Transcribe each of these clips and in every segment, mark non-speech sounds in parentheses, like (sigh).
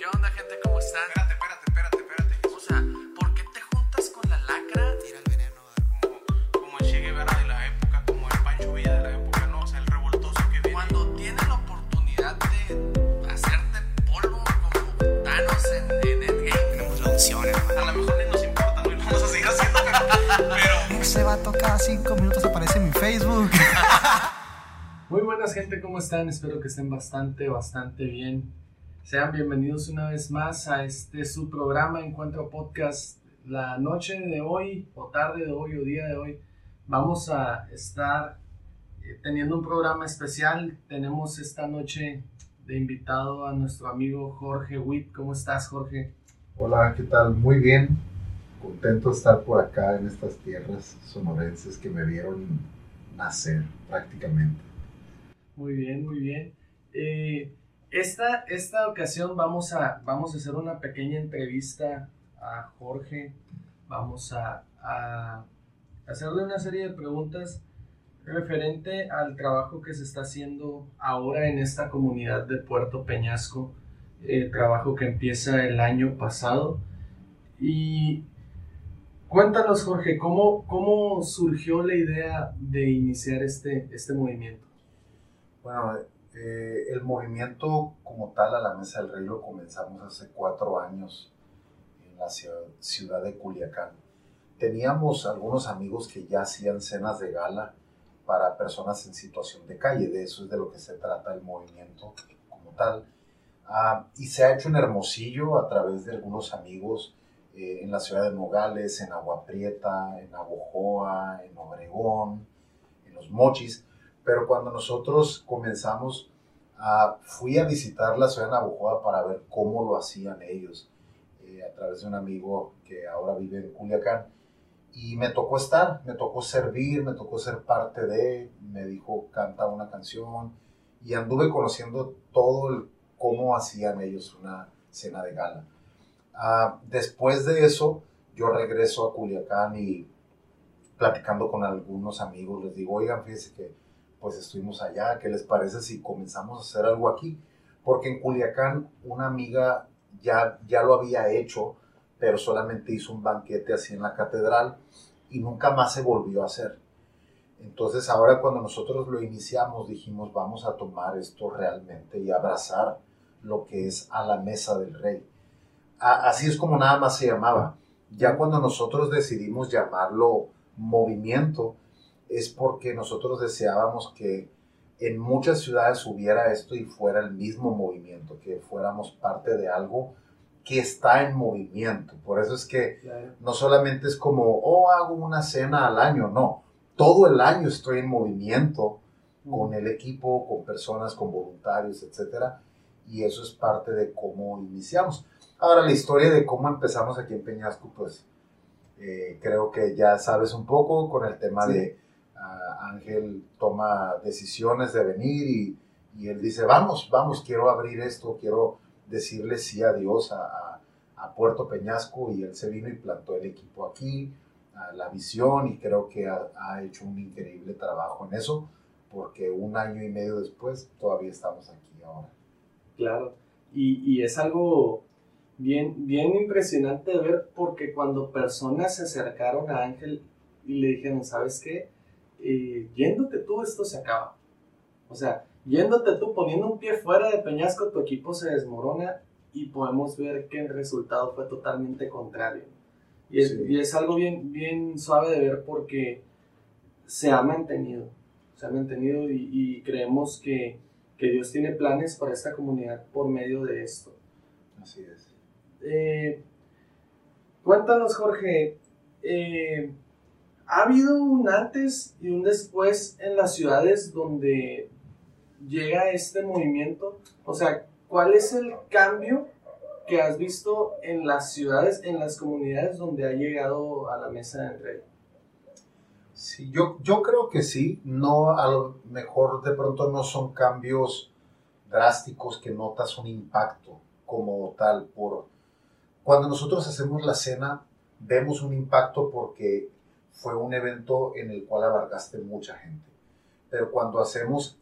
¿Qué onda, gente? ¿Cómo están? Espérate, espérate, espérate, espérate. O sea, ¿por qué te juntas con la lacra? Tira el veneno. Como, como el Che Guevara de la época, como el Pancho Villa de la época, ¿no? O sea, el revoltoso que viene. Cuando tienes la oportunidad de hacerte polvo como Thanos en, en Endgame. Tenemos la opción, hermano. A lo mejor ni nos importa, ¿no? Y vamos a seguir haciendo, pero... (laughs) pero Ese vato cada cinco minutos aparece en mi Facebook. (laughs) Muy buenas gente, ¿cómo están? Espero que estén bastante, bastante bien. Sean bienvenidos una vez más a este su programa Encuentro Podcast. La noche de hoy, o tarde de hoy, o día de hoy, vamos a estar eh, teniendo un programa especial. Tenemos esta noche de invitado a nuestro amigo Jorge Witt. ¿Cómo estás, Jorge? Hola, ¿qué tal? Muy bien. Contento de estar por acá en estas tierras sonorenses que me vieron nacer prácticamente. Muy bien, muy bien. Eh, esta, esta ocasión vamos a, vamos a hacer una pequeña entrevista a Jorge. Vamos a, hacerle una serie de preguntas referente al trabajo que se está haciendo ahora en esta comunidad de Puerto Peñasco. El trabajo que empieza el año pasado. Y cuéntanos, Jorge, ¿cómo, cómo surgió la idea de iniciar este, este movimiento? Bueno, eh, el movimiento como tal a la Mesa del Rey lo comenzamos hace cuatro años en la ciudad, de Culiacán. Teníamos algunos amigos que ya hacían cenas de gala para personas en situación de calle, de eso es de lo que se trata el movimiento como tal. Ah, y se ha hecho en Hermosillo a través de algunos amigos eh, en la ciudad de Nogales, en Agua Prieta, en Abojoa, en Obregón, en Los Mochis. Pero cuando nosotros comenzamos, ah, fui a visitar la ciudad de Navojoa para ver cómo lo hacían ellos, eh, a través de un amigo que ahora vive en Culiacán. Y me tocó estar, me tocó servir, me tocó ser parte de, me dijo, canta una canción. Y anduve conociendo todo el cómo hacían ellos una cena de gala. Ah, después de eso, yo regreso a Culiacán y platicando con algunos amigos, les digo, oigan, fíjense que pues estuvimos allá, ¿qué les parece si comenzamos a hacer algo aquí? Porque en Culiacán una amiga ya, ya lo había hecho, pero solamente hizo un banquete así en la catedral y nunca más se volvió a hacer. Entonces ahora cuando nosotros lo iniciamos dijimos vamos a tomar esto realmente y abrazar lo que es a la mesa del rey. Así es como nada más se llamaba. Ya cuando nosotros decidimos llamarlo movimiento, es porque nosotros deseábamos que en muchas ciudades hubiera esto y fuera el mismo movimiento, que fuéramos parte de algo que está en movimiento. Por eso es que no solamente es como, oh, hago una cena al año, no. Todo el año estoy en movimiento con el equipo, con personas, con voluntarios, etcétera, y eso es parte de cómo iniciamos. Ahora, la historia de cómo empezamos aquí en Peñasco, pues eh, creo que ya sabes un poco con el tema Sí. de Ángel toma decisiones de venir y, él dice, vamos, vamos, quiero abrir esto, quiero decirle sí a Dios a, Puerto Peñasco y él se vino y plantó el equipo aquí, la visión y creo que ha, hecho un increíble trabajo en eso porque un año y medio después todavía estamos aquí ahora. Claro, y, es algo bien, bien impresionante ver porque cuando personas se acercaron a Ángel y le dijeron, ¿sabes qué? Eh, yéndote tú esto se acaba. O sea, yéndote tú poniendo un pie fuera de Peñasco, tu equipo se desmorona y podemos ver que el resultado fue totalmente contrario. Y es, Sí. y es algo bien, bien suave de ver porque se ha mantenido, se ha mantenido y, y creemos que, que Dios tiene planes para esta comunidad por medio de esto. Así es. Eh, cuéntanos, Jorge, eh, ¿ha habido un antes y un después en las ciudades donde llega este movimiento? O sea, ¿cuál es el cambio que has visto en las ciudades, en las comunidades donde ha llegado a la mesa del rey? Sí, yo, yo creo que sí, no, a lo mejor de pronto no son cambios drásticos que notas un impacto como tal. Por, cuando nosotros hacemos la cena, vemos un impacto porque fue un evento en el cual abarcaste mucha gente. Pero cuando hacemos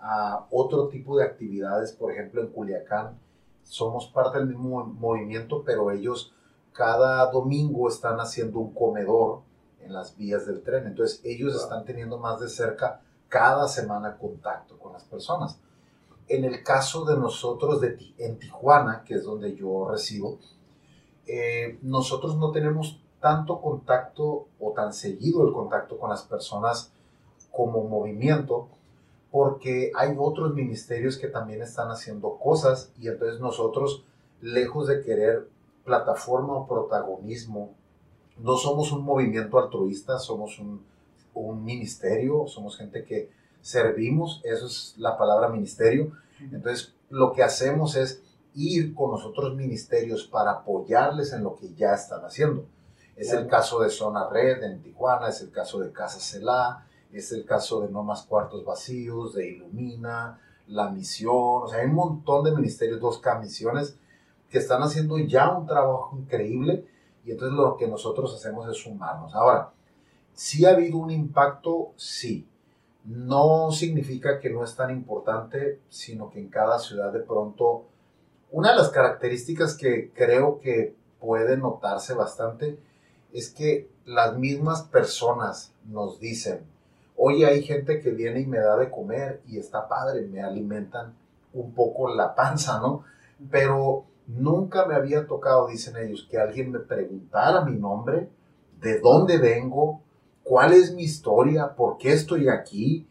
ah, otro tipo de actividades, por ejemplo en Culiacán, somos parte del mismo movimiento, pero ellos cada domingo están haciendo un comedor en las vías del tren. Entonces ellos están teniendo más de cerca cada semana contacto con las personas. En el caso de nosotros de, en Tijuana, que es donde yo resido, eh, nosotros no tenemos tanto contacto o tan seguido el contacto con las personas como movimiento, porque hay otros ministerios que también están haciendo cosas y entonces nosotros, lejos de querer plataforma o protagonismo, no somos un movimiento altruista, somos un, un ministerio, somos gente que servimos, eso es la palabra ministerio. Entonces, lo que hacemos es ir con los otros ministerios para apoyarles en lo que ya están haciendo. Es el caso de Zona Red en Tijuana, es el caso de Casa Celá, es el caso de No Más Cuartos Vacíos, de Ilumina, La Misión, o sea, hay un montón de ministerios, dos K misiones, que están haciendo ya un trabajo increíble y entonces lo que nosotros hacemos es sumarnos. Ahora, si ha habido un impacto, sí. No significa que no es tan importante, sino que en cada ciudad de pronto, una de las características que creo que puede notarse bastante es que las mismas personas nos dicen, oye, hay gente que viene y me da de comer y está padre, me alimentan un poco la panza, ¿no? Pero nunca me había tocado, dicen ellos, que alguien me preguntara mi nombre, de dónde vengo, cuál es mi historia, por qué estoy aquí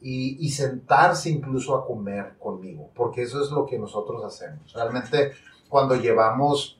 y, sentarse incluso a comer conmigo, porque eso es lo que nosotros hacemos. Realmente cuando llevamos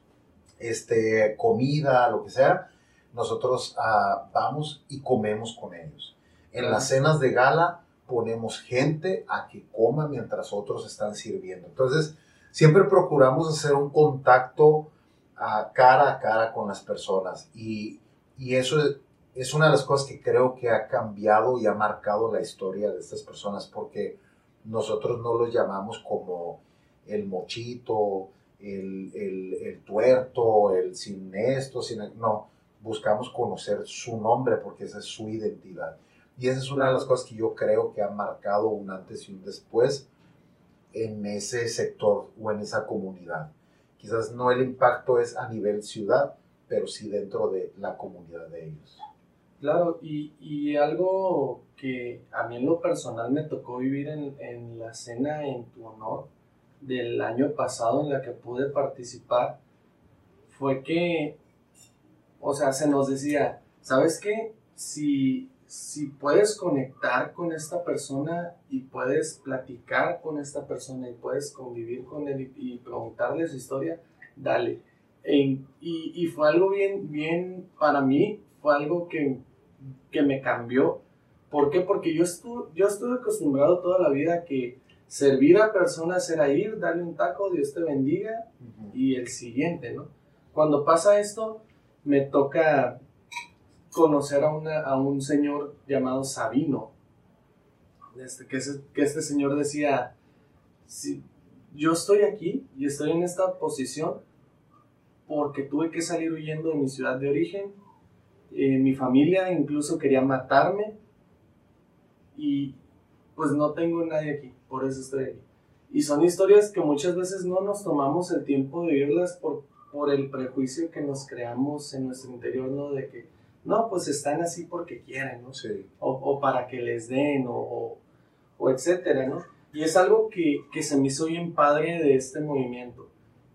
este, comida, lo que sea, nosotros uh, vamos y comemos con ellos. En las cenas de gala ponemos gente a que coma mientras otros están sirviendo. Entonces, siempre procuramos hacer un contacto uh, cara a cara con las personas y, y eso es, es una de las cosas que creo que ha cambiado y ha marcado la historia de estas personas porque nosotros no los llamamos como el mochito, el, el, el tuerto, el sin esto, sin no, buscamos conocer su nombre porque esa es su identidad. Y esa es una de las cosas que yo creo que ha marcado un antes y un después en ese sector o en esa comunidad. Quizás no el impacto es a nivel ciudad, pero sí dentro de la comunidad de ellos. Claro, y, y, algo que a mí en lo personal me tocó vivir en, en, la cena en tu honor del año pasado en la que pude participar fue que, o sea, se nos decía, ¿sabes qué? Si, si puedes conectar con esta persona y puedes platicar con esta persona y puedes convivir con él y, y preguntarle su historia, dale. En, y, y fue algo bien, bien, para mí, fue algo que que me cambió. ¿Por qué? Porque yo estuve, yo estuve acostumbrado toda la vida a que servir a personas era ir, darle un taco, Dios te bendiga, uh -huh. y el siguiente, ¿no? Cuando pasa esto, me toca conocer a, una, a un señor llamado Sabino, este, que, es, que este señor decía, si, yo estoy aquí y estoy en esta posición porque tuve que salir huyendo de mi ciudad de origen, eh, mi familia incluso quería matarme y pues no tengo nadie aquí, por eso estoy aquí. Y son historias que muchas veces no nos tomamos el tiempo de vivirlas por, por el prejuicio que nos creamos en nuestro interior, ¿no? De que, no, pues están así porque quieren, ¿no? Sí. O, o, para que les den, o, o, o, etcétera, ¿no? Y es algo que, que se me hizo bien padre de este movimiento,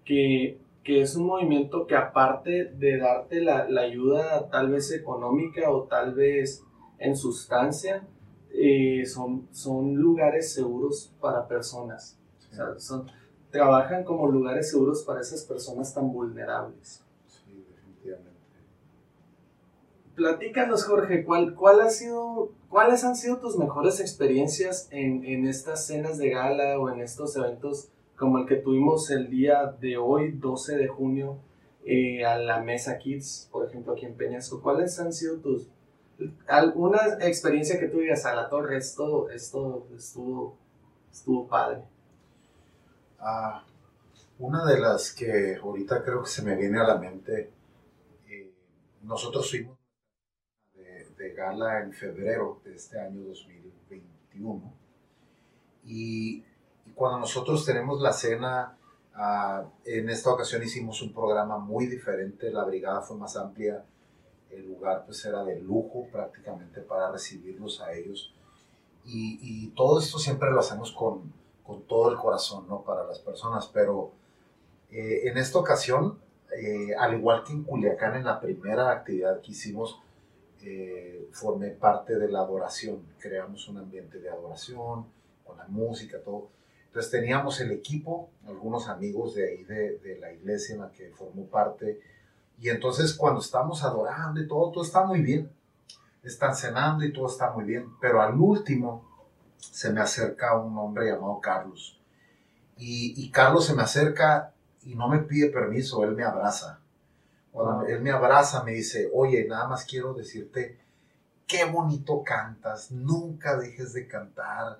que que es un movimiento que aparte de darte la, la ayuda tal vez económica o tal vez en sustancia, eh, son, son lugares seguros para personas. Sí. O sea, son, trabajan como lugares seguros para esas personas tan vulnerables. Sí, definitivamente. Platícanos, Jorge, ¿cuál, cuál ha sido, ¿cuáles han sido tus mejores experiencias en, en estas cenas de gala o en estos eventos como el que tuvimos el día de hoy, 12 de junio, eh, a la Mesa Kids, por ejemplo, aquí en Peñasco. ¿Cuáles han sido tus, alguna experiencia que tú digas a la torre, esto, esto estuvo, estuvo padre? Ah, una de las que ahorita creo que se me viene a la mente, eh, nosotros fuimos de, de gala en febrero de este año 2021 y cuando nosotros tenemos la cena Ah, en esta ocasión hicimos un programa muy diferente, la brigada fue más amplia, el lugar pues era de lujo prácticamente para recibirlos a ellos. Y, y todo esto siempre lo hacemos con, con, todo el corazón, ¿no? Para las personas, pero eh, en esta ocasión, eh, al igual que en Culiacán, en la primera actividad que hicimos, eh, formé parte de la adoración, creamos un ambiente de adoración, con la música, todo. Entonces teníamos el equipo, algunos amigos de ahí de, de la iglesia en la que formó parte, y entonces cuando estamos adorando y todo, todo está muy bien. Están cenando y todo está muy bien. Pero al último se me acerca un hombre llamado Carlos. Y, y Carlos se me acerca y no me pide permiso, él me abraza. Cuando él me abraza, me dice, oye, nada más quiero decirte, qué bonito cantas, nunca dejes de cantar.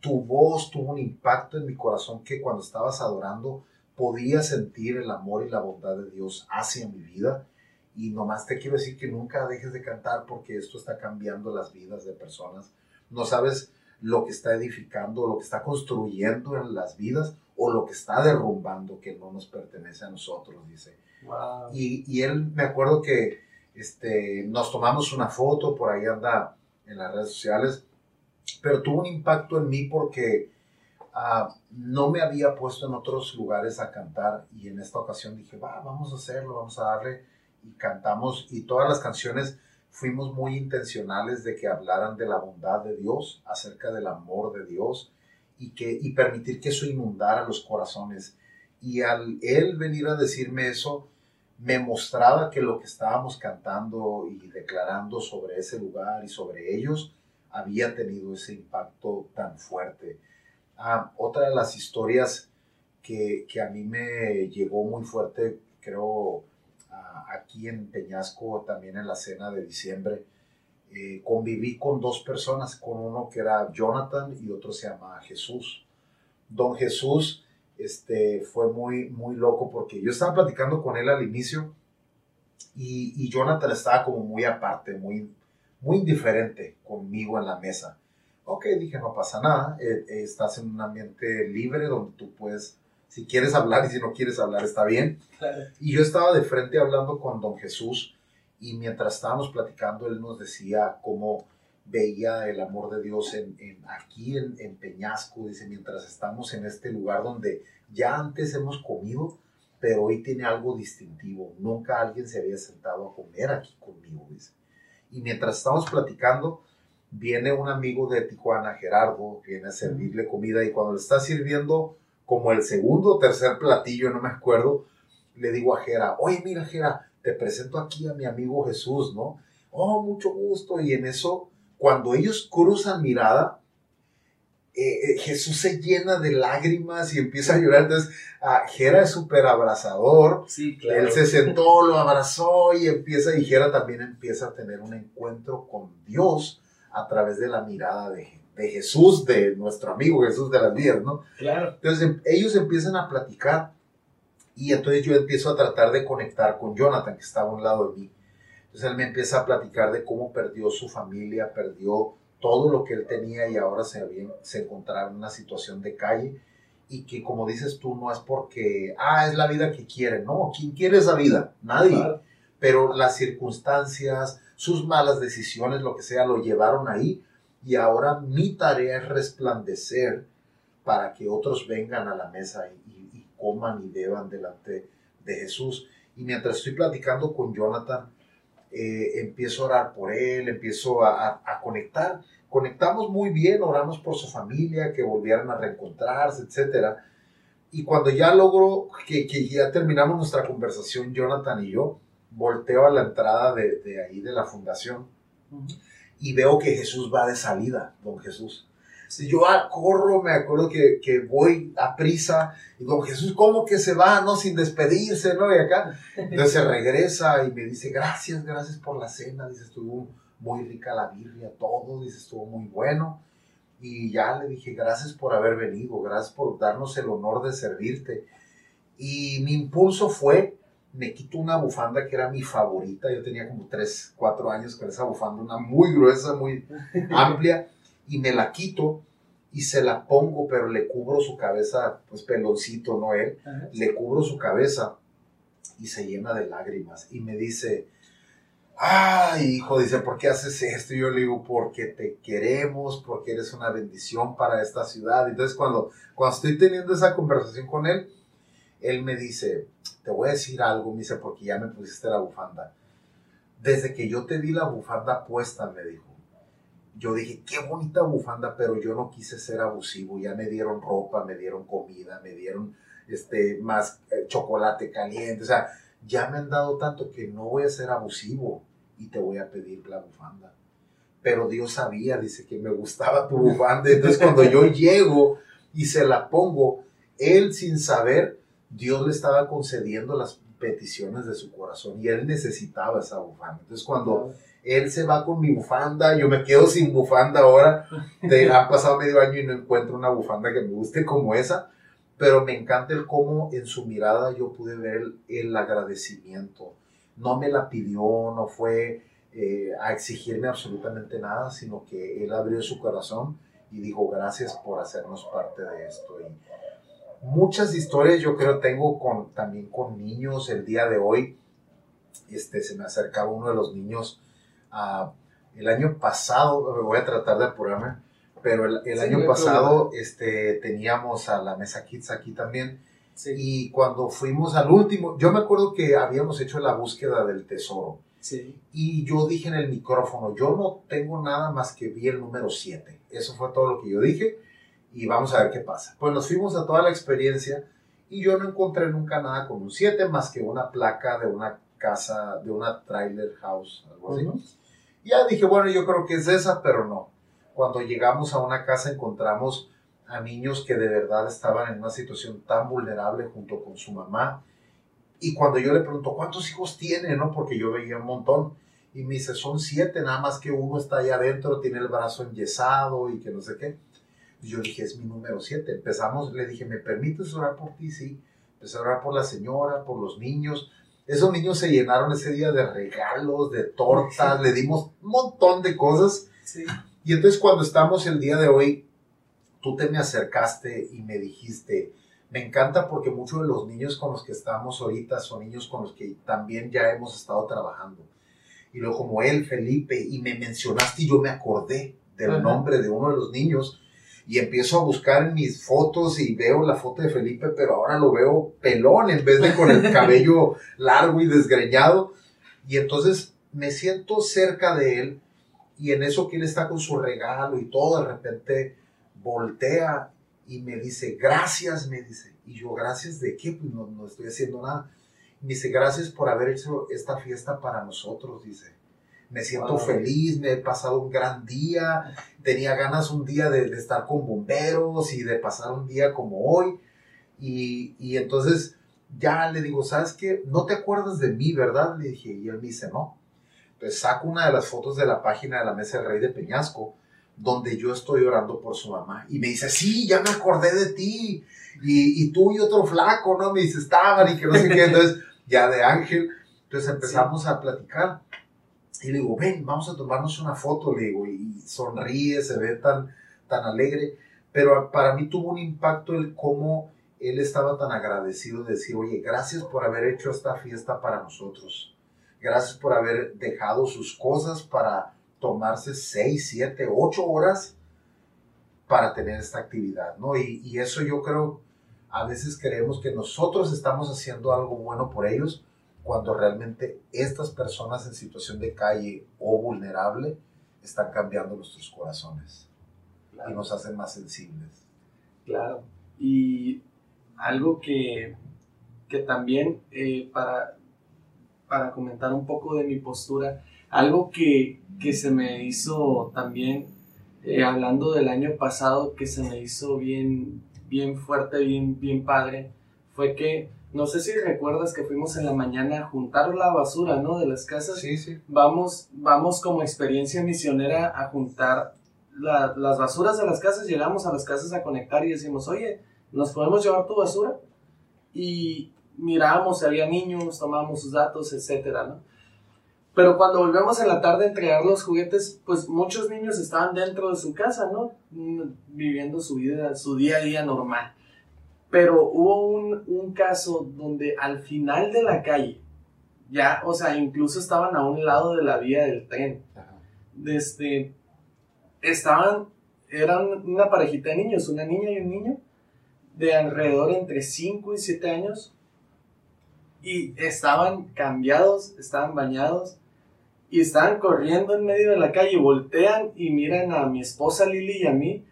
Tu voz tuvo un impacto en mi corazón que cuando estabas adorando podía sentir el amor y la bondad de Dios hacia mi vida. Y nomás te quiero decir que nunca dejes de cantar porque esto está cambiando las vidas de personas. No sabes lo que está edificando, lo que está construyendo en las vidas o lo que está derrumbando que no nos pertenece a nosotros, dice. Wow. Y, y él, me acuerdo que este, nos tomamos una foto, por ahí anda en las redes sociales, pero tuvo un impacto en mí porque uh, no me había puesto en otros lugares a cantar y en esta ocasión dije, va, vamos a hacerlo, vamos a darle y cantamos y todas las canciones fuimos muy intencionales de que hablaran de la bondad de Dios, acerca del amor de Dios y, que, y permitir que eso inundara los corazones. Y al él venir a decirme eso, me mostraba que lo que estábamos cantando y declarando sobre ese lugar y sobre ellos había tenido ese impacto tan fuerte. Ah, otra de las historias que, que, a mí me llegó muy fuerte, creo, aquí en Peñasco, también en la cena de diciembre, eh, conviví con dos personas, con uno que era Jonathan y otro se llama Jesús. Don Jesús este, fue muy, muy loco porque yo estaba platicando con él al inicio y, Jonathan estaba como muy aparte, muy, muy indiferente conmigo en la mesa. Ok, dije, no pasa nada, eh, eh, estás en un ambiente libre donde tú puedes, si quieres hablar y si no quieres hablar, está bien. Y yo estaba de frente hablando con don Jesús y mientras estábamos platicando, él nos decía cómo veía el amor de Dios en, en aquí en, en, Peñasco, dice, mientras estamos en este lugar donde ya antes hemos comido, pero hoy tiene algo distintivo. Nunca alguien se había sentado a comer aquí conmigo, dice. Y mientras estamos platicando, viene un amigo de Tijuana, Gerardo, viene a servirle comida y cuando le está sirviendo como el segundo o tercer platillo, no me acuerdo, le digo a Gera, oye, mira, Gera, te presento aquí a mi amigo Jesús, ¿no? Oh, mucho gusto. Y en eso, cuando ellos cruzan mirada, eh, eh, Jesús se llena de lágrimas y empieza a llorar. Entonces, ah, Gera es súper abrazador. Sí, claro. Él se sentó, lo abrazó y empieza, y Gera también empieza a tener un encuentro con Dios a través de la mirada de, de Jesús, de nuestro amigo Jesús de las vidas, ¿no? Claro. Entonces, em, ellos empiezan a platicar y entonces yo empiezo a tratar de conectar con Jonathan, que estaba a un lado de mí. Entonces él me empieza a platicar de cómo perdió su familia, perdió todo lo que él tenía y ahora se, había, se encontraba en una situación de calle y que como dices tú, no es porque, ah, es la vida que quiere, no, ¿quién quiere esa vida? Nadie. Claro. Pero las circunstancias, sus malas decisiones, lo que sea, lo llevaron ahí y ahora mi tarea es resplandecer para que otros vengan a la mesa y, coman y beban delante de Jesús. Y mientras estoy platicando con Jonathan, eh, empiezo a orar por él, empiezo a, conectar. Conectamos muy bien, oramos por su familia, que volvieran a reencontrarse, etc. Y cuando ya logro que, que ya terminamos nuestra conversación, Jonathan y yo, volteo a la entrada de, de ahí de la fundación. Y veo que Jesús va de salida, don Jesús. Si yo corro, me acuerdo que, que, voy a prisa, y don Jesús, ¿cómo que se va, no? Sin despedirse, ¿no? Y acá, entonces se regresa y me dice, gracias, gracias por la cena, dice, estuvo muy rica la birria, todo, dice, estuvo muy bueno. Y ya le dije, gracias por haber venido, gracias por darnos el honor de servirte. Y mi impulso fue, me quito una bufanda que era mi favorita, yo tenía como 3, 4 años con esa bufanda, una muy gruesa, muy (laughs) amplia y me la quito y se la pongo, pero le cubro su cabeza, pues peloncito, ¿no? Él, Ajá. le cubro su cabeza y se llena de lágrimas y me dice, ay, hijo, dice, ¿por qué haces esto? Y yo le digo, porque te queremos, porque eres una bendición para esta ciudad. Entonces, cuando, cuando estoy teniendo esa conversación con él, él me dice, te voy a decir algo, me dice, porque ya me pusiste la bufanda. Desde que yo te di la bufanda puesta, me dijo, yo dije, qué bonita bufanda, pero yo no quise ser abusivo. Ya me dieron ropa, me dieron comida, me dieron este, más eh, chocolate caliente. O sea, ya me han dado tanto que no voy a ser abusivo y te voy a pedir la bufanda. Pero Dios sabía, dice que me gustaba tu bufanda. Entonces cuando yo (laughs) llego y se la pongo, él sin saber, Dios le estaba concediendo las peticiones de su corazón y él necesitaba esa bufanda. Entonces cuando él se va con mi bufanda, yo me quedo sin bufanda ahora. De, ha pasado medio año y no encuentro una bufanda que me guste como esa, pero me encanta el cómo en su mirada yo pude ver el, el agradecimiento. No me la pidió, no fue eh, a exigirme absolutamente nada, sino que él abrió su corazón y dijo gracias por hacernos parte de esto. Y muchas historias yo creo tengo con, también con niños el día de hoy. Este, se me acercaba uno de los niños Ah, el año pasado, me voy a tratar de apurarme, pero el, el Sí, año pasado este, teníamos a la mesa Kids aquí también. Sí, Y cuando fuimos al último, yo me acuerdo que habíamos hecho la búsqueda del tesoro. sí. Y yo dije en el micrófono, yo no tengo nada más que vi el número 7. Eso fue todo lo que yo dije. Y vamos a ver qué pasa. Pues nos fuimos a toda la experiencia y yo no encontré nunca nada con un 7 más que una placa de una casa, de una trailer house, algo así. Ujú. Ya dije, bueno, yo creo que es esa, pero no. Cuando llegamos a una casa encontramos a niños que de verdad estaban en una situación tan vulnerable junto con su mamá. Y cuando yo le pregunto, ¿cuántos hijos tiene? ¿No? Porque yo veía un montón. Y me dice, son siete, nada más que uno está allá adentro, tiene el brazo enyesado y que no sé qué. Y yo dije, es mi número siete. Empezamos, le dije, ¿me permites orar por ti? Sí. Empecé a orar por la señora, por los niños. Esos niños se llenaron ese día de regalos, de tortas, le dimos un montón de cosas. Sí. Y entonces cuando estamos el día de hoy, tú te me acercaste y me dijiste, me encanta porque muchos de los niños con los que estamos ahorita son niños con los que también ya hemos estado trabajando. Y luego como él, Felipe, y me mencionaste y yo me acordé del Ajá. nombre de uno de los niños y empiezo a buscar en mis fotos y veo la foto de Felipe, pero ahora lo veo pelón en vez de con el (laughs) cabello largo y desgreñado. Y entonces me siento cerca de él y en eso que él está con su regalo y todo, de repente voltea y me dice, gracias, me dice. Y yo, gracias de qué, pues no, no estoy haciendo nada. Me dice, gracias por haber hecho esta fiesta para nosotros, dice. Me siento Wow. feliz, me he pasado un gran día, tenía ganas un día de, de estar con bomberos y de pasar un día como hoy. Y, y entonces ya le digo, ¿sabes qué? No te acuerdas de mí, ¿verdad? Le dije, y él me dice, no. Entonces saco una de las fotos de la página de la Mesa del Rey de Peñasco, donde yo estoy orando por su mamá. Y me dice, sí, ya me acordé de ti. Y, y tú y otro flaco, ¿no? Me dice, estaban y que no sé qué. (laughs) Entonces, ya de ángel. Entonces empezamos a platicar. Y le digo, ven, vamos a tomarnos una foto, le digo, y sonríe, se ve tan, tan alegre. Pero para mí tuvo un impacto el cómo él estaba tan agradecido de decir, oye, gracias por haber hecho esta fiesta para nosotros. Gracias por haber dejado sus cosas para tomarse seis, siete, ocho horas para tener esta actividad, ¿no? Y, y eso yo creo, a veces creemos que nosotros estamos haciendo algo bueno por ellos, cuando realmente estas personas en situación de calle o vulnerable están cambiando nuestros corazones y Claro, nos hacen más sensibles. claro. Y algo que, que también eh, para, para comentar un poco de mi postura, algo que, que se me hizo también, eh, hablando del año pasado, que se me hizo bien, bien fuerte, bien, bien padre, fue que, no sé si recuerdas que fuimos en la mañana a juntar la basura, ¿no? De las casas. Sí, sí. vamos, vamos como experiencia misionera a juntar la- las basuras de las casas, llegamos a las casas a conectar y decimos, oye, ¿nos podemos llevar tu basura? Y mirábamos si había niños, tomábamos sus datos, etcétera, ¿no? Pero cuando volvemos en la tarde a entregar los juguetes, pues muchos niños estaban dentro de su casa, ¿no? Mm, Viviendo su vida, su día a día normal. Pero hubo un, un caso donde al final de la calle, ya, o sea, incluso estaban a un lado de la vía del tren. Ajá. Desde, estaban, eran una parejita de niños, una niña y un niño, de alrededor entre 5 y 7 años, y estaban cambiados, estaban bañados, y estaban corriendo en medio de la calle, voltean y miran a mi esposa Lili y a mí,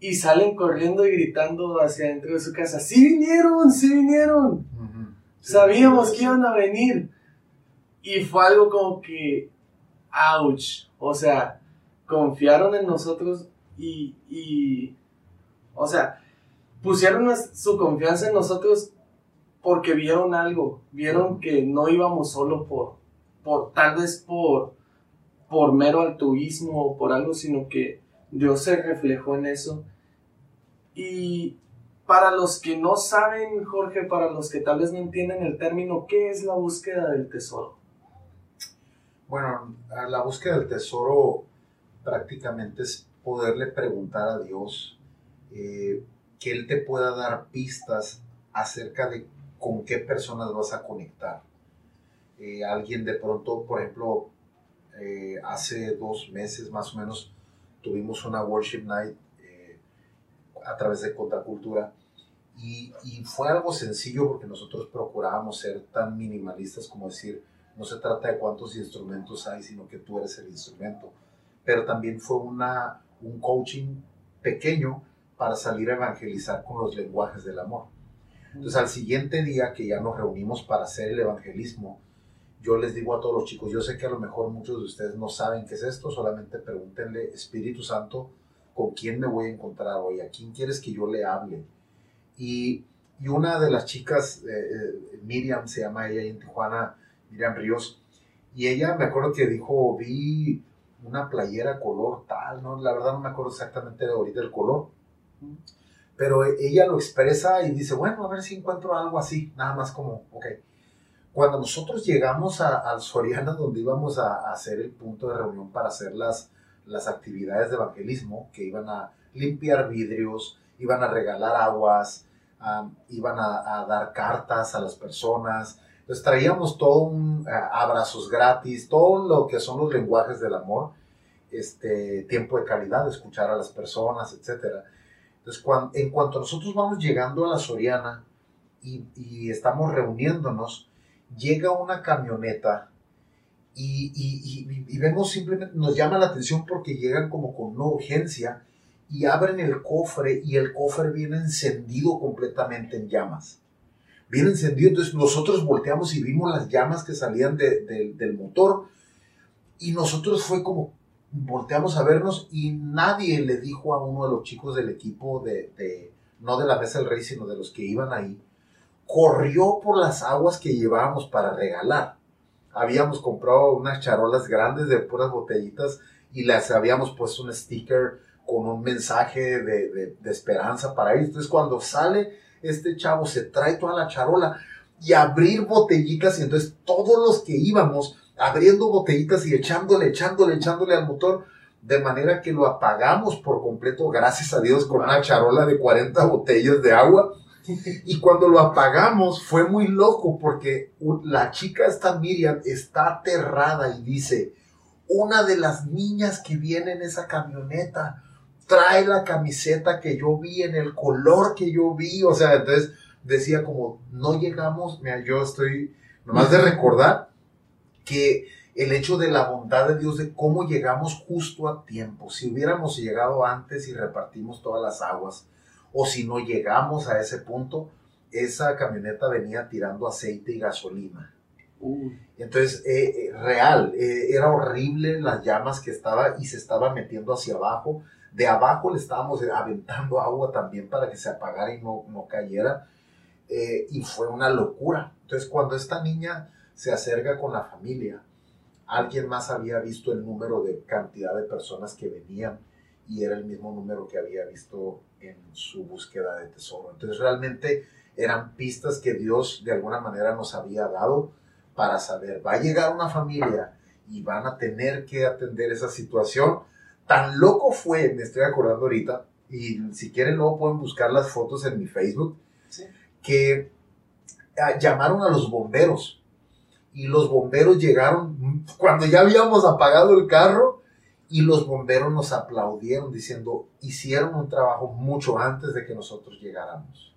y salen corriendo y gritando hacia adentro de su casa, ¡Sí vinieron! ¡Sí vinieron! Sabíamos que iban a venir. Y fue algo como que, ouch. O sea, confiaron en nosotros y, y o sea, pusieron su confianza en nosotros porque vieron algo. Vieron que no íbamos solo por, por tal vez por, por mero altruismo o por algo, sino que Dios se reflejó en eso. Y para los que no saben, Jorge, para los que tal vez no entienden el término, ¿qué es la búsqueda del tesoro? Bueno, la búsqueda del tesoro prácticamente es poderle preguntar a Dios eh, que Él te pueda dar pistas acerca de con qué personas vas a conectar. Eh, alguien de pronto, por ejemplo, eh, hace dos meses más o menos tuvimos una worship night eh, a través de Contracultura y, y fue algo sencillo porque nosotros procurábamos ser tan minimalistas como decir, no se trata de cuántos instrumentos hay, sino que tú eres el instrumento. Pero también fue una, un coaching pequeño para salir a evangelizar con los lenguajes del amor. Entonces al siguiente día que ya nos reunimos para hacer el evangelismo, yo les digo a todos los chicos, yo sé que a lo mejor muchos de ustedes no saben qué es esto, solamente pregúntenle, Espíritu Santo, ¿con quién me voy a encontrar hoy? ¿A quién quieres que yo le hable? Y, y una de las chicas, eh, eh, Miriam se llama ella en Tijuana, Miriam Ríos, y ella me acuerdo que dijo, vi una playera color tal, ¿no? La verdad no me acuerdo exactamente de ahorita el color, pero ella lo expresa y dice, bueno, a ver si encuentro algo así, nada más como, ok. Cuando nosotros llegamos a, al Soriana, donde íbamos a, a hacer el punto de reunión para hacer las, las actividades de evangelismo, que iban a limpiar vidrios, iban a regalar aguas, ah, iban a, a dar cartas a las personas, entonces traíamos todo un eh, abrazos gratis, todo lo que son los lenguajes del amor, este tiempo de calidad, escuchar a las personas, etcétera. Entonces, cuan- en cuanto nosotros vamos llegando a la Soriana y, y estamos reuniéndonos, llega una camioneta y, y- vemos simplemente, nos llama la atención porque llegan como con una urgencia y abren el cofre y el cofre viene encendido completamente en llamas. Viene encendido, entonces nosotros volteamos y vimos las llamas que salían de- del motor y nosotros fue como, volteamos a vernos y nadie le dijo a uno de los chicos del equipo de, de- no de la mesa del rey, sino de los que iban ahí, corrió por las aguas que llevábamos para regalar. Habíamos comprado unas charolas grandes de puras botellitas y les habíamos puesto un sticker con un mensaje de, de- de esperanza para ellos. Entonces cuando sale este chavo se trae toda la charola y abrir botellitas y entonces todos los que íbamos abriendo botellitas y echándole, echándole, echándole al motor, de manera que lo apagamos por completo, gracias a Dios, con una charola de 40 botellas de agua. Y cuando lo apagamos fue muy loco porque la chica esta Miriam está aterrada y dice, una de las niñas que viene en esa camioneta trae la camiseta que yo vi en el color que yo vi, o sea, entonces decía como, no llegamos, mira, yo estoy, nomás de recordar que el hecho de la bondad de Dios, de cómo llegamos justo a tiempo, si hubiéramos llegado antes y repartimos todas las aguas, o si no llegamos a ese punto, esa camioneta venía tirando aceite y gasolina. Uy, Entonces, eh, eh, real, eh, era horrible las llamas que estaba y se estaba metiendo hacia abajo. De abajo le estábamos aventando agua también para que se apagara y no, no cayera. Eh, y fue una locura. Entonces, cuando esta niña se acerca con la familia, alguien más había visto el número de cantidad de personas que venían y era el mismo número que había visto en su búsqueda de tesoro. Entonces, realmente eran pistas que Dios de alguna manera nos había dado para saber, va a llegar una familia y van a tener que atender esa situación. Tan loco fue, me estoy acordando ahorita, y si quieren luego pueden buscar las fotos en mi Facebook, Sí. que ah, llamaron a los bomberos y los bomberos llegaron cuando ya habíamos apagado el carro y los bomberos nos aplaudieron diciendo hicieron un trabajo mucho antes de que nosotros llegáramos.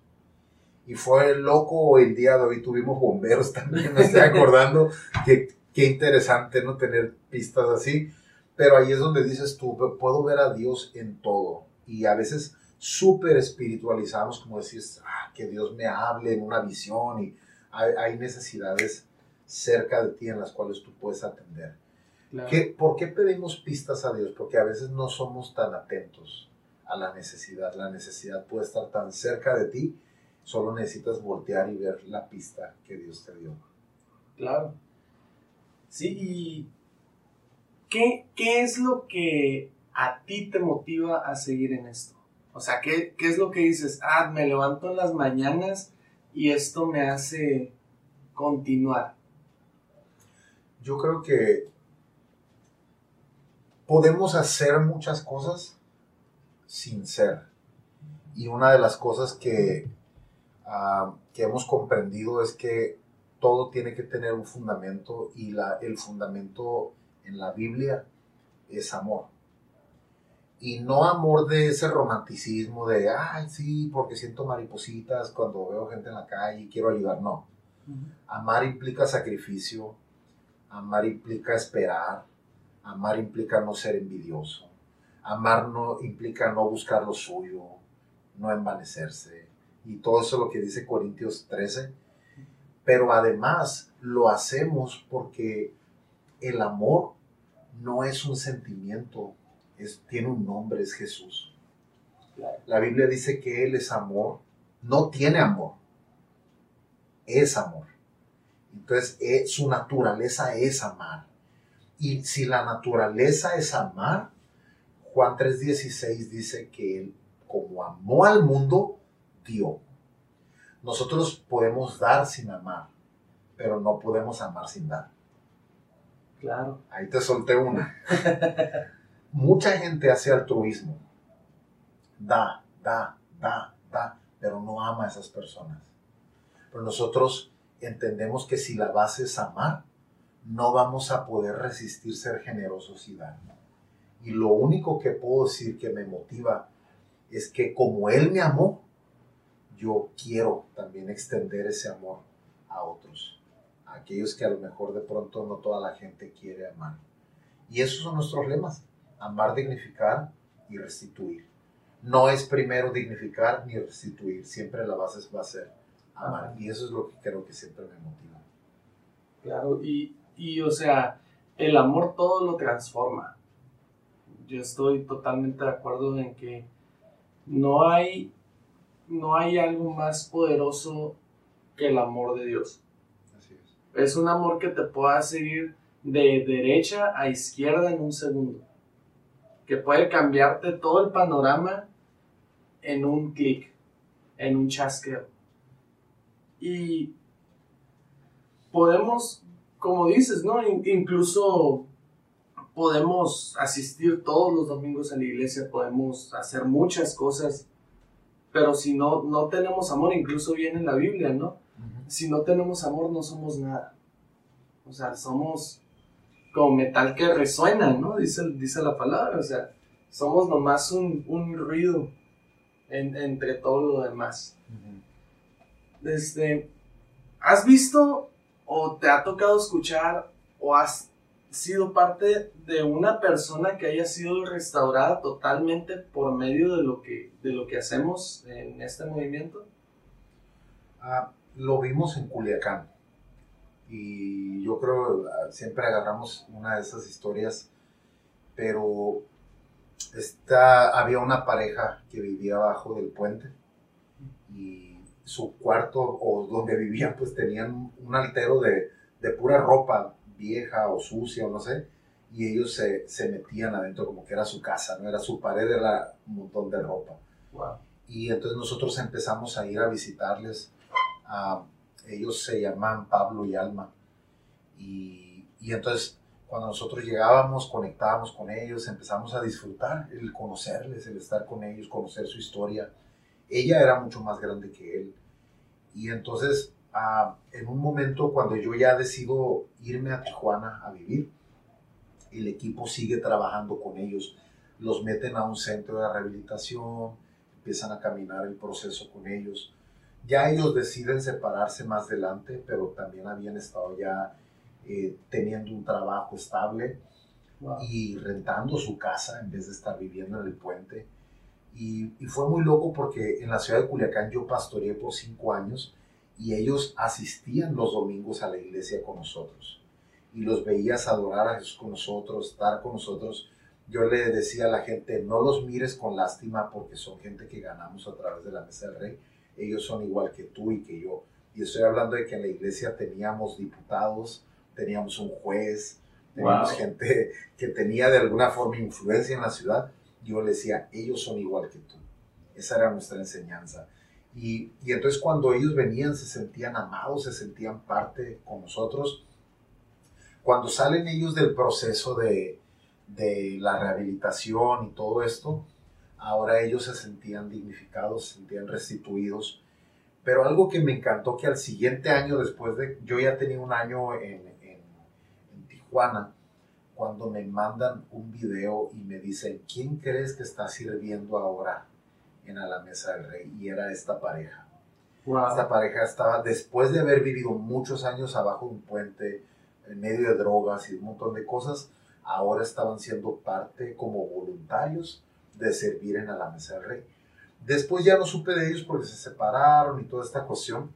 Y fue loco el día de hoy, tuvimos bomberos también, me estoy (laughs) acordando que qué interesante no tener pistas así, pero ahí es donde dices tú, puedo ver a Dios en todo y a veces súper espiritualizamos, como decís, ah, que Dios me hable en una visión y hay, hay necesidades cerca de ti en las cuales tú puedes atender. Claro. ¿Qué- ¿Por qué pedimos pistas a Dios? Porque a veces no somos tan atentos a la necesidad. La necesidad puede estar tan cerca de ti, solo necesitas voltear y ver la pista que Dios te dio. Claro. Sí, y ¿qué, qué es lo que a ti te motiva a seguir en esto? O sea, ¿qué, qué es lo que dices? Ah, me levanto en las mañanas y esto me hace continuar. Yo creo que podemos hacer muchas cosas sin ser. Y una de las cosas que, ah, que hemos comprendido es que todo tiene que tener un fundamento y la, el fundamento en la Biblia es amor. Y no amor de ese romanticismo de, ay, sí, porque siento maripositas cuando veo gente en la calle y quiero ayudar. No. Amar implica sacrificio, amar implica esperar, amar implica no ser envidioso, amar no implica no buscar lo suyo, no envanecerse. Y todo eso es lo que dice Corintios 13. Pero además lo hacemos porque el amor no es un sentimiento, es, tiene un nombre, es Jesús. La Biblia dice que Él es amor, no tiene amor, es amor. Entonces, eh, su naturaleza es amar. Y si la naturaleza es amar, Juan 3:16 dice que Él, como amó al mundo, dio. Nosotros podemos dar sin amar, pero no podemos amar sin dar. Claro. Ahí te solté una. Mucha gente hace altruismo. Da, da, da, da, pero no ama a esas personas. Pero nosotros entendemos que si la base es amar, no vamos a poder resistir ser generosos y dar. Y lo único que puedo decir que me motiva es que como Él me amó, yo quiero también extender ese amor a otros, a aquellos que a lo mejor de pronto no toda la gente quiere amar. Y esos son nuestros lemas, amar, dignificar y restituir. No es primero dignificar ni restituir, siempre la base va a ser amar. Y eso es lo que creo que siempre me motiva. Claro, y, y o sea, el amor todo lo transforma. Yo estoy totalmente de acuerdo en que no hay, no hay algo más poderoso que el amor de Dios. Así es. Es un amor que te pueda seguir de derecha a izquierda en un segundo. Que puede cambiarte todo el panorama en un clic, en un chasqueo. Y podemos, como dices, ¿no? In- incluso podemos asistir todos los domingos a la iglesia, podemos hacer muchas cosas, pero si no, no tenemos amor, incluso viene en la Biblia, ¿no? si no tenemos amor no somos nada. O sea, somos como metal que resuena, ¿no? Dice, dice la palabra. O sea, somos nomás un, un ruido en- entre todo lo demás. Desde, ¿Has visto o te ha tocado escuchar o has sido parte de una persona que haya sido restaurada totalmente por medio de lo que, de lo que hacemos en este movimiento? Ah, lo vimos en Culiacán. Y yo creo, ah, siempre agarramos una de esas historias, pero esta, había una pareja que vivía abajo del puente y su cuarto o donde vivían pues tenían un altero de, de pura ropa vieja o sucia o no sé, y ellos se, se metían adentro como que era su casa, no era su pared, era un montón de ropa. Wow. Y entonces nosotros empezamos a ir a visitarles. a ellos se llaman Pablo y Alma. Y, y entonces Cuando nosotros llegábamos, conectábamos con ellos, empezamos a disfrutar el conocerles, el estar con ellos, conocer su historia. Ella era mucho más grande que él. Y entonces, ah, en un momento cuando yo ya decido irme a Tijuana a vivir, el equipo sigue trabajando con ellos. Los meten a un centro de rehabilitación, empiezan a caminar el proceso con ellos. Ya ellos deciden separarse más adelante, pero también habían estado ya eh, teniendo un trabajo estable Wow. y rentando su casa en vez de estar viviendo en el puente. Y, y fue muy loco porque en la ciudad de Culiacán yo pastoreé por cinco años y ellos asistían los domingos a la iglesia con nosotros. Y los veías adorar a Jesús con nosotros, estar con nosotros. Yo le decía a la gente, no los mires con lástima porque son gente que ganamos a través de la mesa del rey. Ellos son igual que tú y que yo. Y estoy hablando de que en la iglesia teníamos diputados, teníamos un juez, teníamos Wow. gente que tenía de alguna forma influencia en la ciudad. Yo le decía, ellos son igual que tú. Esa era nuestra enseñanza. Y, y entonces cuando ellos venían se sentían amados, se sentían parte con nosotros. Cuando salen ellos del proceso de, de la rehabilitación y todo esto, ahora ellos se sentían dignificados, se sentían restituidos. Pero algo que me encantó que al siguiente año, después de, yo ya tenía un año en, en Tijuana, cuando me mandan un video y me dicen, ¿quién crees que está sirviendo ahora en A la Mesa del Rey? Y era esta pareja. Wow. Esta pareja estaba, después de haber vivido muchos años abajo de un puente, en medio de drogas y un montón de cosas, ahora estaban siendo parte como voluntarios de servir en A la Mesa del Rey. Después ya no supe de ellos porque se separaron y toda esta cuestión,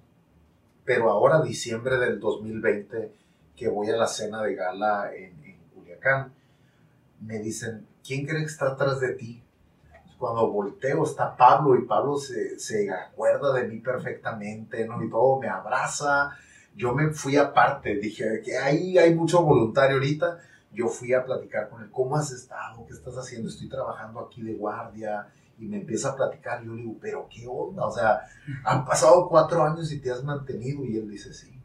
pero ahora diciembre del 2020, que voy a la cena de gala en, en Me dicen, ¿quién cree que está atrás de ti? Cuando volteo está Pablo y Pablo se, se acuerda de mí perfectamente, ¿no? Y todo me abraza. Yo me fui aparte, dije que ahí hay mucho voluntario ahorita. Yo fui a platicar con él, ¿cómo has estado? ¿Qué estás haciendo? Estoy trabajando aquí de guardia y me empieza a platicar. Yo le digo, ¿pero qué onda? O sea, han pasado cuatro años y te has mantenido. Y él dice, sí,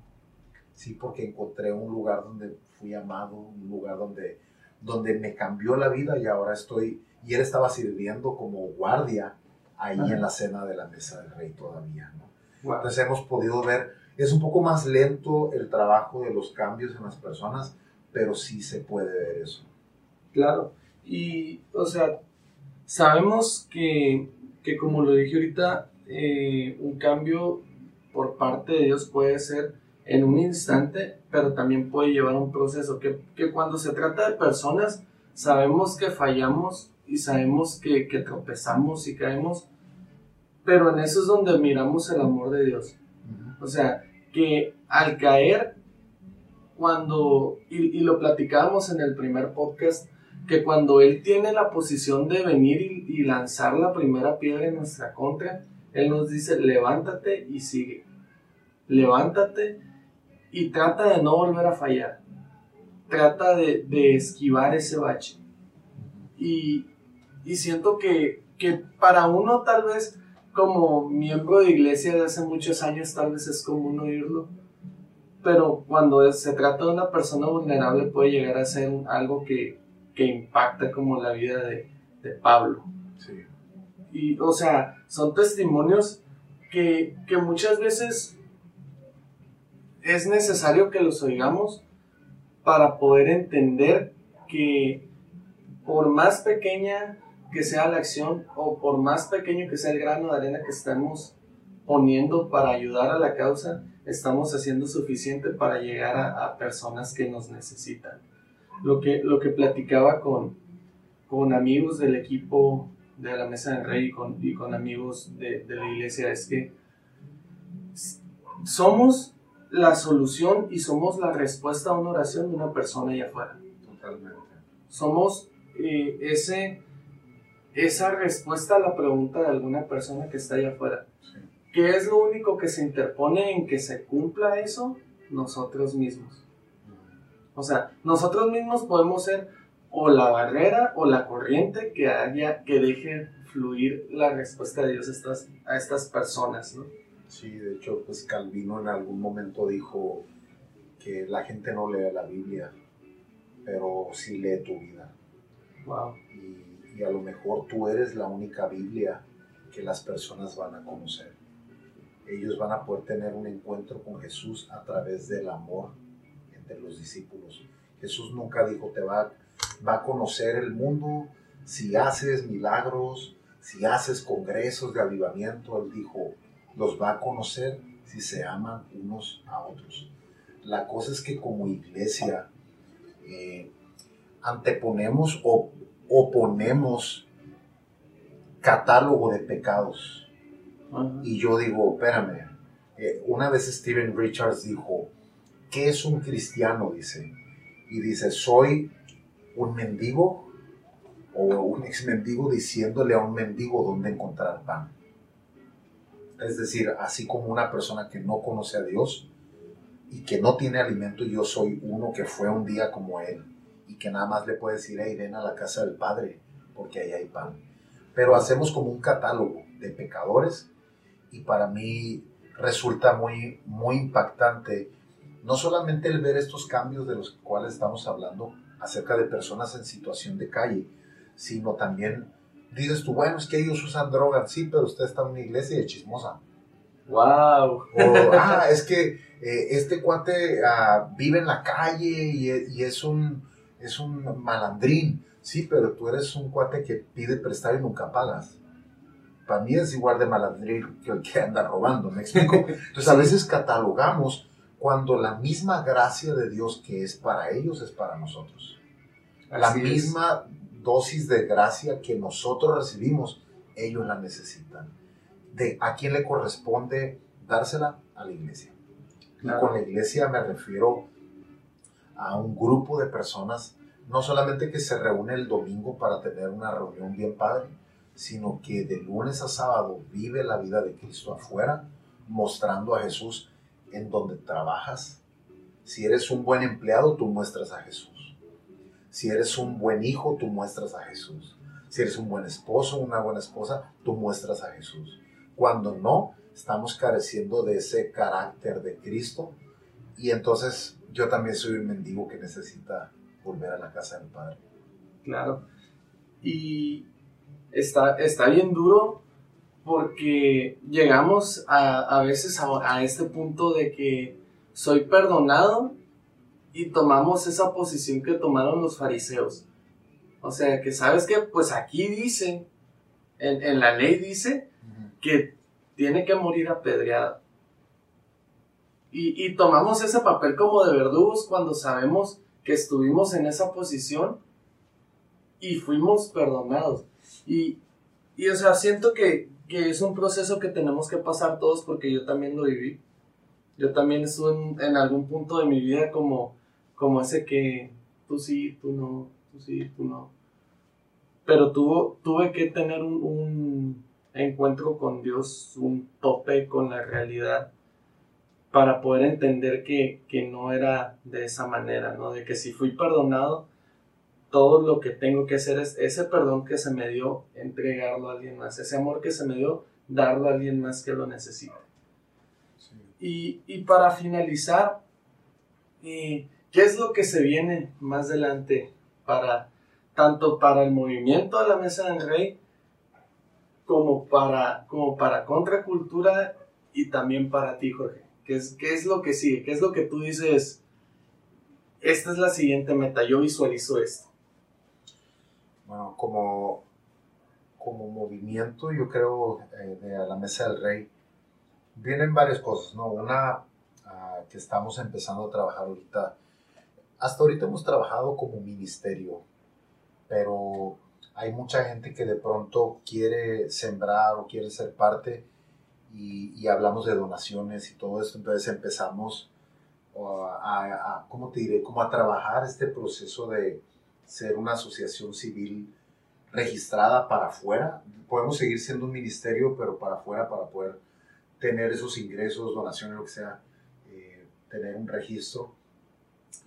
sí, porque encontré un lugar donde fui amado, un lugar donde, donde me cambió la vida y ahora estoy, y él estaba sirviendo como guardia ahí Ajá. en la cena de la mesa del rey todavía, ¿no? Wow. Entonces hemos podido ver, es un poco más lento el trabajo de los cambios en las personas, pero sí se puede ver eso. Claro. Y, o sea, sabemos que, que como lo dije ahorita, eh, un cambio por parte de Dios puede ser en un instante, pero también puede llevar un proceso. Que, que cuando se trata de personas, sabemos que fallamos y sabemos que, que tropezamos y caemos, pero en eso es donde miramos el amor de Dios. O sea, que al caer, cuando, y, y lo platicábamos en el primer podcast, que cuando Él tiene la posición de venir y, y lanzar la primera piedra en nuestra contra, Él nos dice, levántate y sigue. Levántate y trata de no volver a fallar. Trata de, de esquivar ese bache. Y, y siento que, que para uno tal vez como miembro de iglesia de hace muchos años tal vez es común oírlo, pero cuando se trata de una persona vulnerable puede llegar a ser algo que, que impacta como la vida de, de Pablo. Sí. Y, o sea, son testimonios que, que muchas veces es necesario que los oigamos para poder entender que por más pequeña que sea la acción o por más pequeño que sea el grano de arena que estamos poniendo para ayudar a la causa, estamos haciendo suficiente para llegar a, personas que nos necesitan. Lo que, lo que platicaba con, con amigos del equipo de la Mesa del Rey y con, y con amigos de, de la iglesia es que somos la solución y somos la respuesta a una oración de una persona allá afuera. Totalmente. Somos eh, ese, esa respuesta a la pregunta de alguna persona que está allá afuera. Sí. ¿Qué es lo único que se interpone en que se cumpla eso? Nosotros mismos. O sea, nosotros mismos podemos ser o la barrera o la corriente que haya que deje fluir la respuesta de Dios a estas, a estas personas, ¿no? Sí, de hecho, pues Calvino en algún momento dijo que la gente no lee la Biblia. pero sí lee tu vida. Wow. Y, y a lo mejor tú eres la única Biblia que las personas van a conocer. Ellos van a poder tener un encuentro con Jesús a través del amor entre los discípulos. Jesús nunca dijo, te va, va a conocer el mundo si haces milagros, si haces congresos de avivamiento. Él dijo, los va a conocer si se aman unos a otros. La cosa es que como iglesia eh, anteponemos o oponemos catálogo de pecados. Y yo digo, espérame, eh, una vez Steven Richards dijo, ¿qué es un cristiano? Dice, y dice, soy un mendigo o un ex mendigo diciéndole a un mendigo dónde encontrar pan. Es decir, así como una persona que no conoce a Dios y que no tiene alimento, yo soy uno que fue un día como él y que nada más le puede decir, hey, ven a la casa del Padre porque ahí hay pan. Pero hacemos como un catálogo de pecadores y para mí resulta muy, muy impactante no solamente el ver estos cambios de los cuales estamos hablando acerca de personas en situación de calle, sino también dices tú, bueno, es que ellos usan drogas, sí, pero usted está en una iglesia de chismosa. Wow. O, ah, es que eh, este cuate ah, vive en la calle y, e- y es, un, es un malandrín. Sí, pero tú eres un cuate que pide prestar y nunca pagas. Para mí es igual de malandrín que el que anda robando, ¿me explico? (laughs) Entonces a veces catalogamos cuando la misma gracia de Dios que es para ellos es para nosotros. La Así es. Dosis de gracia que nosotros recibimos, ellos la necesitan. De a quién le corresponde dársela a la iglesia. Y con la iglesia me refiero a un grupo de personas, no solamente que se reúne el domingo para tener una reunión bien padre, sino que de lunes a sábado vive la vida de Cristo afuera, mostrando a Jesús en donde trabajas. Si eres un buen empleado, tú muestras a Jesús. Si eres un buen hijo, tú muestras a Jesús. Si eres un buen esposo, una buena esposa, tú muestras a Jesús. Cuando no, estamos careciendo de ese carácter de Cristo. Y entonces yo también soy un mendigo que necesita volver a la casa del Padre. Claro. Y está, está bien duro porque llegamos a, a veces a, a este punto de que soy perdonado y tomamos esa posición que tomaron los fariseos. O sea, que sabes que pues aquí dice, en, en la ley dice que tiene que morir apedreada. Y, y tomamos ese papel como de verdugos cuando sabemos que estuvimos en esa posición y fuimos perdonados. Y, y o sea, siento que, que es un proceso que tenemos que pasar todos porque yo también lo viví. Yo también estuve en, en algún punto de mi vida como, como ese que tú sí, tú no, tú sí, tú no. Pero tuvo, tuve que tener un, un encuentro con Dios, un tope con la realidad para poder entender que, que no era de esa manera, ¿no? De que si fui perdonado, todo lo que tengo que hacer es ese perdón que se me dio, entregarlo a alguien más, ese amor que se me dio, darlo a alguien más que lo necesite. Y, y para finalizar, eh, ¿qué es lo que se viene más adelante para tanto para el movimiento de la Mesa del Rey como para, como para Contracultura y también para ti, Jorge? ¿Qué es, ¿Qué es lo que sigue? ¿Qué es lo que tú dices? Esta es la siguiente meta, yo visualizo esto. Bueno, como, como movimiento, yo creo, eh, de la Mesa del Rey, vienen varias cosas, ¿no? Una ah, que estamos empezando a trabajar ahorita. Hasta ahorita hemos trabajado como ministerio, pero hay mucha gente que de pronto quiere sembrar o quiere ser parte y, hablamos de donaciones y todo esto, entonces empezamos a- ¿cómo te diré? Como a trabajar este proceso de ser una asociación civil registrada para afuera. Podemos seguir siendo un ministerio, pero para afuera para poder tener esos ingresos, donaciones, lo que sea, eh, tener un registro.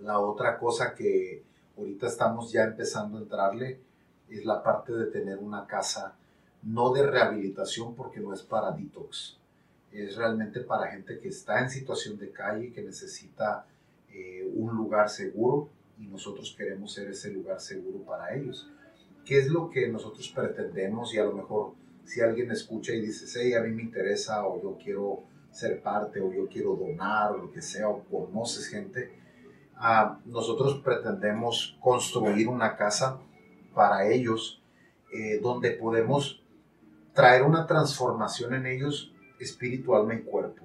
La otra cosa que ahorita estamos ya empezando a entrarle es la parte de tener una casa, no de rehabilitación porque no es para detox, es realmente para gente que está en situación de calle, que necesita eh, un lugar seguro y nosotros queremos ser ese lugar seguro para ellos. ¿Qué es lo que nosotros pretendemos? Y a lo mejor si alguien escucha y dice, hey, a mí me interesa o yo quiero ser parte o yo quiero donar o lo que sea o conoces gente, nosotros pretendemos construir una casa para ellos eh, donde podemos traer una transformación en ellos espiritualmente y cuerpo.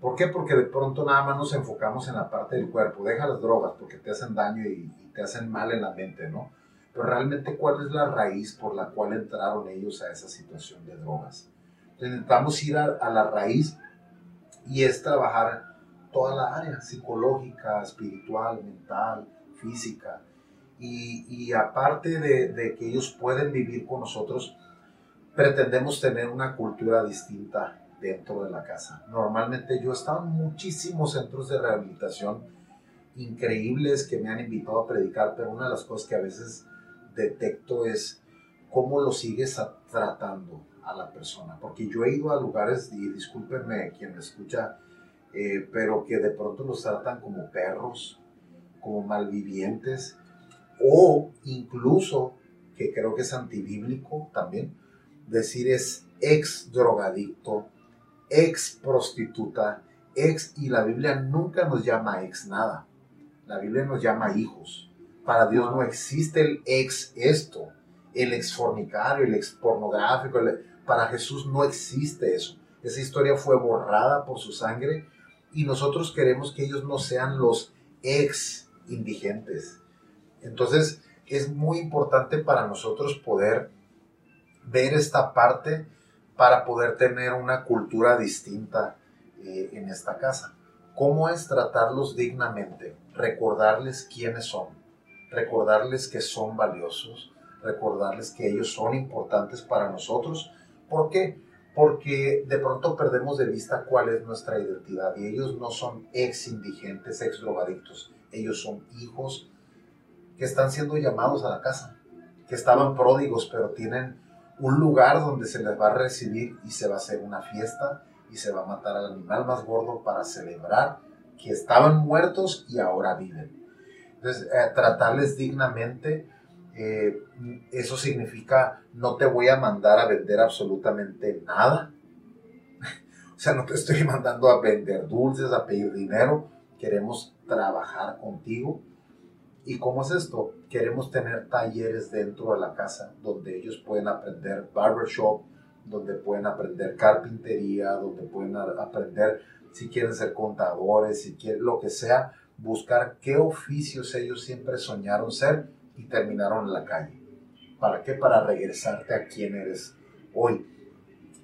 ¿Por qué? Porque de pronto nada más nos enfocamos en la parte del cuerpo. Deja las drogas porque te hacen daño y, te hacen mal en la mente, ¿no? Pero realmente, ¿cuál es la raíz por la cual entraron ellos a esa situación de drogas? Entonces, necesitamos ir a la raíz y es trabajar toda la área psicológica, espiritual, mental, física. Y, y aparte de, de, que ellos pueden vivir con nosotros, pretendemos tener una cultura distinta dentro de la casa. Normalmente yo he estado en muchísimos centros de rehabilitación increíbles que me han invitado a predicar, pero una de las cosas que a veces detecto es cómo lo sigues tratando a la persona. Porque yo he ido a lugares, y discúlpenme quien me escucha, eh, pero que de pronto los tratan como perros, como malvivientes, o incluso, que creo que es antibíblico también, decir es ex drogadicto, ex prostituta, ex, y la Biblia nunca nos llama ex nada. La Biblia nos llama hijos. Para Dios no existe el ex esto, el ex fornicario, el ex pornográfico. El, para Jesús no existe eso. Esa historia fue borrada por su sangre y nosotros queremos que ellos no sean los ex indigentes. Entonces es muy importante para nosotros poder ver esta parte para poder tener una cultura distinta eh, en esta casa. ¿Cómo es tratarlos dignamente? Recordarles quiénes son, recordarles que son valiosos, recordarles que ellos son importantes para nosotros. ¿Por qué? Porque de pronto perdemos de vista cuál es nuestra identidad y ellos no son ex indigentes, ex drogadictos, ellos son hijos que están siendo llamados a la casa, que estaban pródigos pero tienen un lugar donde se les va a recibir y se va a hacer una fiesta y se va a matar al animal más gordo para celebrar que estaban muertos y ahora viven. Entonces, eh, tratarles dignamente, eh, eso significa no te voy a mandar a vender absolutamente nada. (laughs) o sea, no te estoy (laughs) mandando a vender dulces, a pedir dinero. Queremos trabajar contigo ¿Y cómo es esto? Queremos tener talleres dentro de la casa donde ellos pueden aprender barbershop, donde pueden aprender carpintería, donde pueden aprender si quieren ser contadores, si quieren lo que sea, buscar qué oficios ellos siempre soñaron ser y terminaron en la calle. ¿Para qué? Para regresarte a quien eres hoy.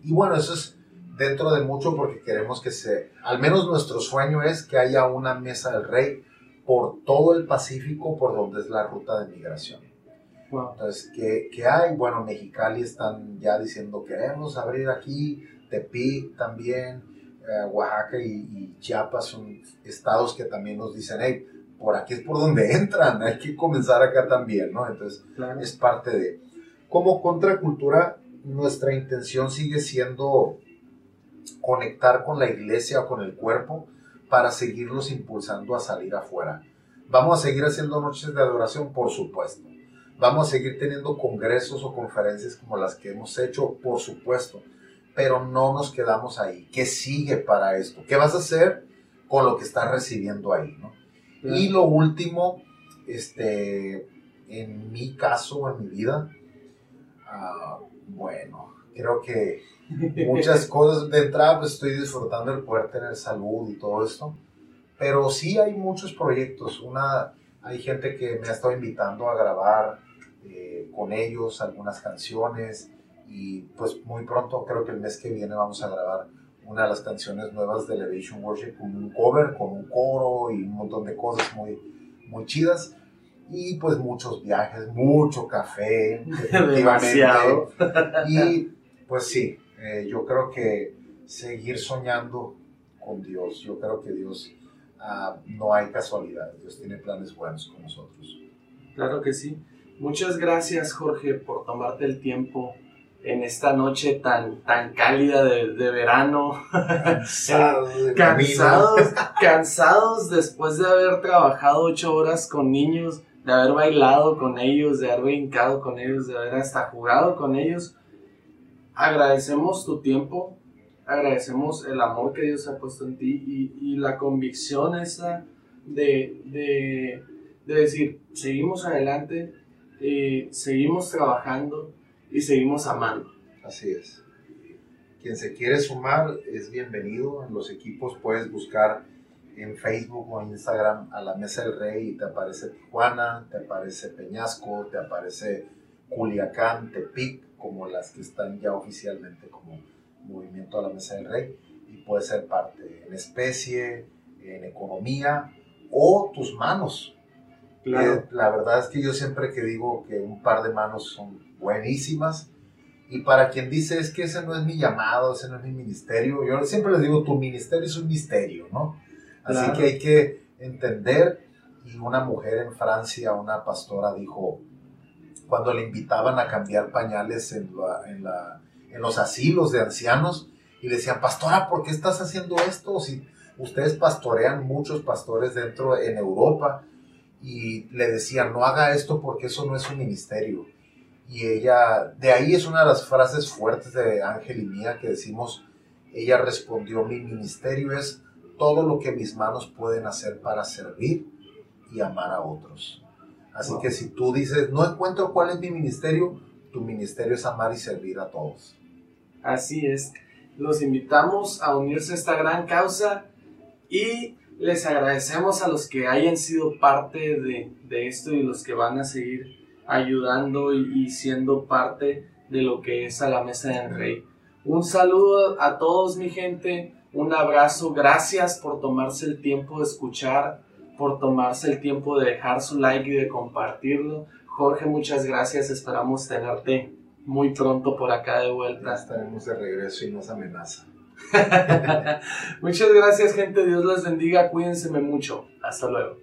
Y bueno, eso es dentro de mucho porque queremos que se, al menos nuestro sueño es que haya una mesa del rey por todo el Pacífico por donde es la ruta de migración. Wow. Entonces, ¿qué, ¿qué, hay? Bueno, Mexicali están ya diciendo queremos abrir aquí, Tepic también, eh, Oaxaca y, y, Chiapas son estados que también nos dicen, hey, por aquí es por donde entran, hay que comenzar acá también, ¿no? Entonces, claro. es parte de... Como contracultura, nuestra intención sigue siendo conectar con la iglesia o con el cuerpo, para seguirlos impulsando a salir afuera. Vamos a seguir haciendo noches de adoración, por supuesto. Vamos a seguir teniendo congresos o conferencias como las que hemos hecho, por supuesto. Pero no nos quedamos ahí. ¿Qué sigue para esto? ¿Qué vas a hacer con lo que estás recibiendo ahí? ¿no? Y lo último, este, en mi caso, en mi vida, uh, bueno, creo que (laughs) muchas cosas. De entrada, pues estoy disfrutando el poder tener salud y todo esto. Pero sí hay muchos proyectos. Una, hay gente que me ha estado invitando a grabar eh, con ellos algunas canciones. Y pues muy pronto, creo que el mes que viene, vamos a grabar una de las canciones nuevas de Elevation Worship con un cover, con un coro y un montón de cosas muy, muy chidas. Y pues muchos viajes, mucho café, (laughs) Demasiado. y pues sí, eh, yo creo que seguir soñando con Dios, yo creo que Dios uh, no hay casualidades, Dios tiene planes buenos con nosotros. Claro que sí. Muchas gracias Jorge por tomarte el tiempo en esta noche tan, tan cálida de, de verano. Cansados de (laughs) camino. cansados, cansados después de haber trabajado ocho horas con niños, de haber bailado con ellos, de haber brincado con ellos, de haber hasta jugado con ellos. Agradecemos tu tiempo, agradecemos el amor que Dios ha puesto en ti y, y la convicción esa de, de, de decir, seguimos adelante, eh, seguimos trabajando y seguimos amando. Así es. Quien se quiere sumar es bienvenido. En los equipos puedes buscar en Facebook o Instagram a la Mesa del Rey y te aparece Tijuana, te aparece Peñasco, te aparece Culiacán, Tepic, como las que están ya oficialmente como Movimiento a la Mesa del Rey. Y puedes ser parte en especie, en economía o tus manos. Eh, la verdad es que yo siempre que digo que un par de manos son buenísimas. Y para quien dice es que ese no es mi llamado, ese no es mi ministerio, yo siempre les digo, tu ministerio es un misterio, ¿no? Así Claro. que hay que entender. Y una mujer en Francia, una pastora, dijo, cuando le invitaban a cambiar pañales en, la- en, la- en los asilos de ancianos, y le decían, pastora, ¿por qué estás haciendo esto? Si ustedes pastorean muchos pastores dentro en Europa, y le decían, no haga esto porque eso no es un ministerio. Y ella, de ahí es una de las frases fuertes de Ángel y mía que decimos, ella respondió, mi ministerio es todo lo que mis manos pueden hacer para servir y amar a otros. Así Wow. que si tú dices, no encuentro cuál es mi ministerio, tu ministerio es amar y servir a todos. Así es. Los invitamos a unirse a esta gran causa y les agradecemos a los que hayan sido parte de, de esto y los que van a seguir ayudando y, y siendo parte de lo que es a la mesa del rey. Un saludo a todos mi gente, un abrazo, gracias por tomarse el tiempo de escuchar, por tomarse el tiempo de dejar su like y de compartirlo. Jorge, muchas gracias, esperamos tenerte muy pronto por acá de vuelta. estaremos de regreso y nos amenaza. (laughs) Muchas gracias, gente. Dios les bendiga. Cuídense mucho. Hasta luego.